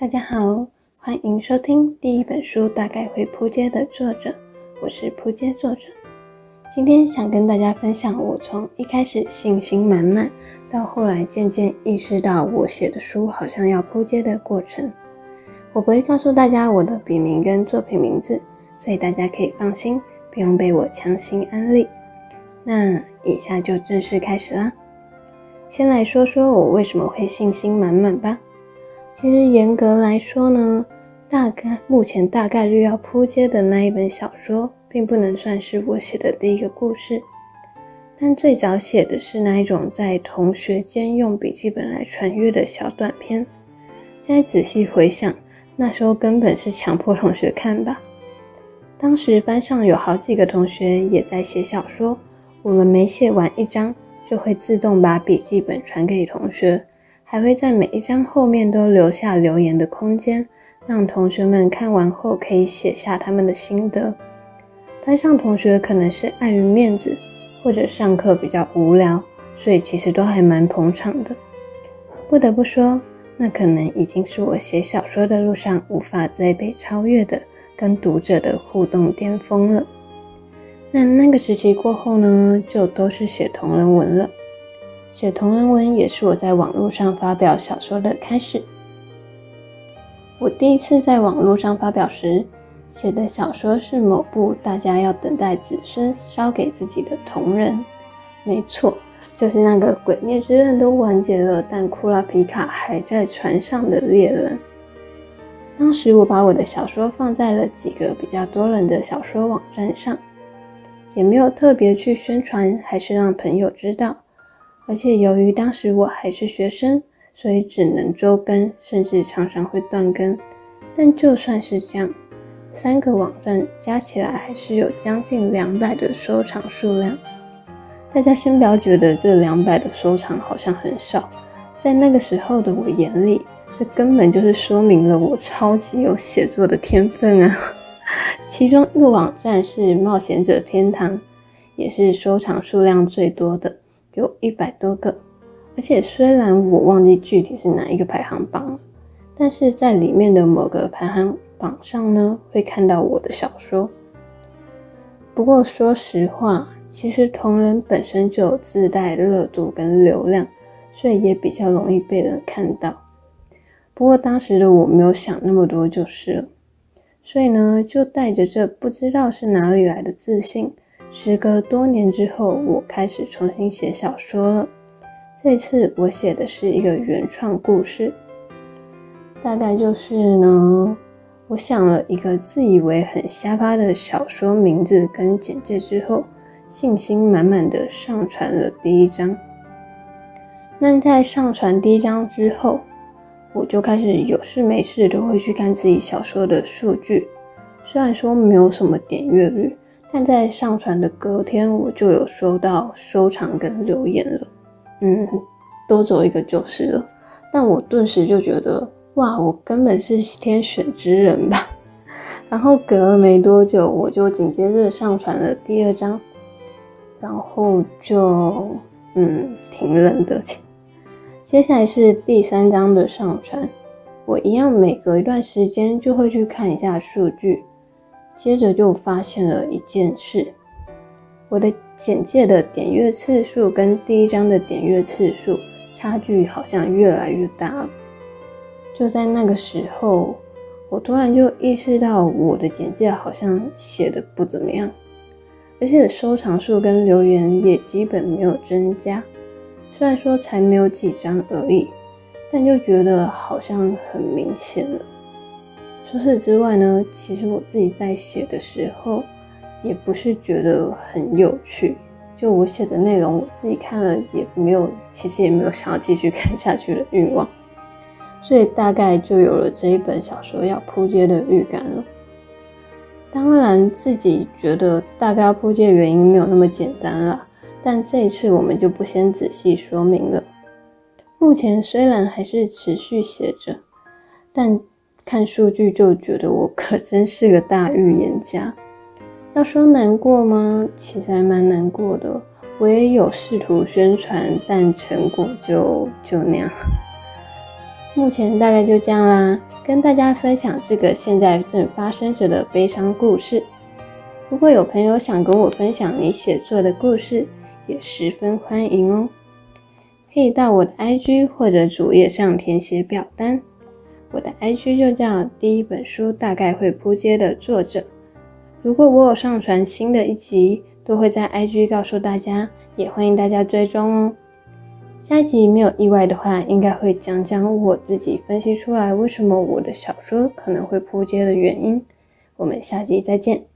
大家好，欢迎收听第一本书大概会扑街的作者，我是扑街作者。今天想跟大家分享我从一开始信心满满，到后来渐渐意识到我写的书好像要扑街的过程。我不会告诉大家我的笔名跟作品名字，所以大家可以放心，不用被我强行安利。那以下就正式开始啦。先来说说我为什么会信心满满吧。其实严格来说呢，大概目前大概率要扑街的那一本小说，并不能算是我写的第一个故事。但最早写的是那一种在同学间用笔记本来传阅的小短篇。现在仔细回想，那时候根本是强迫同学看吧。当时班上有好几个同学也在写小说，我们每写完一章。就会自动把笔记本传给同学，还会在每一张后面都留下留言的空间，让同学们看完后可以写下他们的心得。班上同学可能是碍于面子，或者上课比较无聊，所以其实都还蛮捧场的。不得不说，那可能已经是我写小说的路上无法再被超越的跟读者的互动巅峰了。那那个时期过后呢，就都是写同人文了。写同人文也是我在网络上发表小说的开始。我第一次在网络上发表时，写的小说是某部大家要等待子孙烧给自己的同人。没错，就是那个鬼灭之刃都完结了，但库拉皮卡还在船上的猎人。当时我把我的小说放在了几个比较多人的小说网站上。也没有特别去宣传，还是让朋友知道。而且由于当时我还是学生，所以只能周更，甚至常常会断更。但就算是这样，三个网站加起来还是有将近两百的收藏数量。大家先不要觉得这两百的收藏好像很少，在那个时候的我眼里，这根本就是说明了我超级有写作的天分啊！其中一个网站是冒险者天堂，也是收藏数量最多的，有一百多个。而且虽然我忘记具体是哪一个排行榜了，但是在里面的某个排行榜上呢，会看到我的小说。不过说实话，其实同人本身就有自带热度跟流量，所以也比较容易被人看到。不过当时的我没有想那么多就是了。所以呢，就带着这不知道是哪里来的自信，时隔多年之后，我开始重新写小说了。这次我写的是一个原创故事，大概就是呢，我想了一个自以为很瞎趴的小说名字跟简介之后，信心满满的上传了第一章。那在上传第一章之后，我就开始有事没事都会去看自己小说的数据，虽然说没有什么点阅率，但在上传的隔天我就有收到收藏跟留言了，嗯，多走一个就是了。但我顿时就觉得，哇，我根本是天选之人吧。然后隔了没多久，我就紧接着上传了第二章，然后就嗯，挺冷的。接下来是第三章的上传，我一样每隔一段时间就会去看一下数据，接着就发现了一件事，我的简介的点阅次数跟第一章的点阅次数差距好像越来越大了。就在那个时候，我突然就意识到我的简介好像写的不怎么样，而且收藏数跟留言也基本没有增加。虽然说才没有几张而已，但就觉得好像很明显了。除此之外呢，其实我自己在写的时候，也不是觉得很有趣。就我写的内容，我自己看了也没有，其实也没有想要继续 看下去的欲望。所以大概就有了这一本小说要扑街的预感了。当然，自己觉得大概要扑街的原因没有那么简单啦。但这一次我们就不先仔细说明了。目前虽然还是持续写着，但看数据就觉得我可真是个大预言家。要说难过吗？其实还蛮难过的。我也有试图宣传，但成果就就那样。目前大概就这样啦，跟大家分享这个现在正发生着的悲伤故事。如果有朋友想跟我分享你写作的故事，也十分欢迎哦。可以到我的 IG 或者主页上填写表单。我的 IG 就叫第一本书大概会扑街的作者。如果我有上传新的一集，都会在 IG 告诉大家，也欢迎大家追踪哦。下一集没有意外的话，应该会讲讲我自己分析出来为什么我的小说可能会扑街的原因。我们下集再见。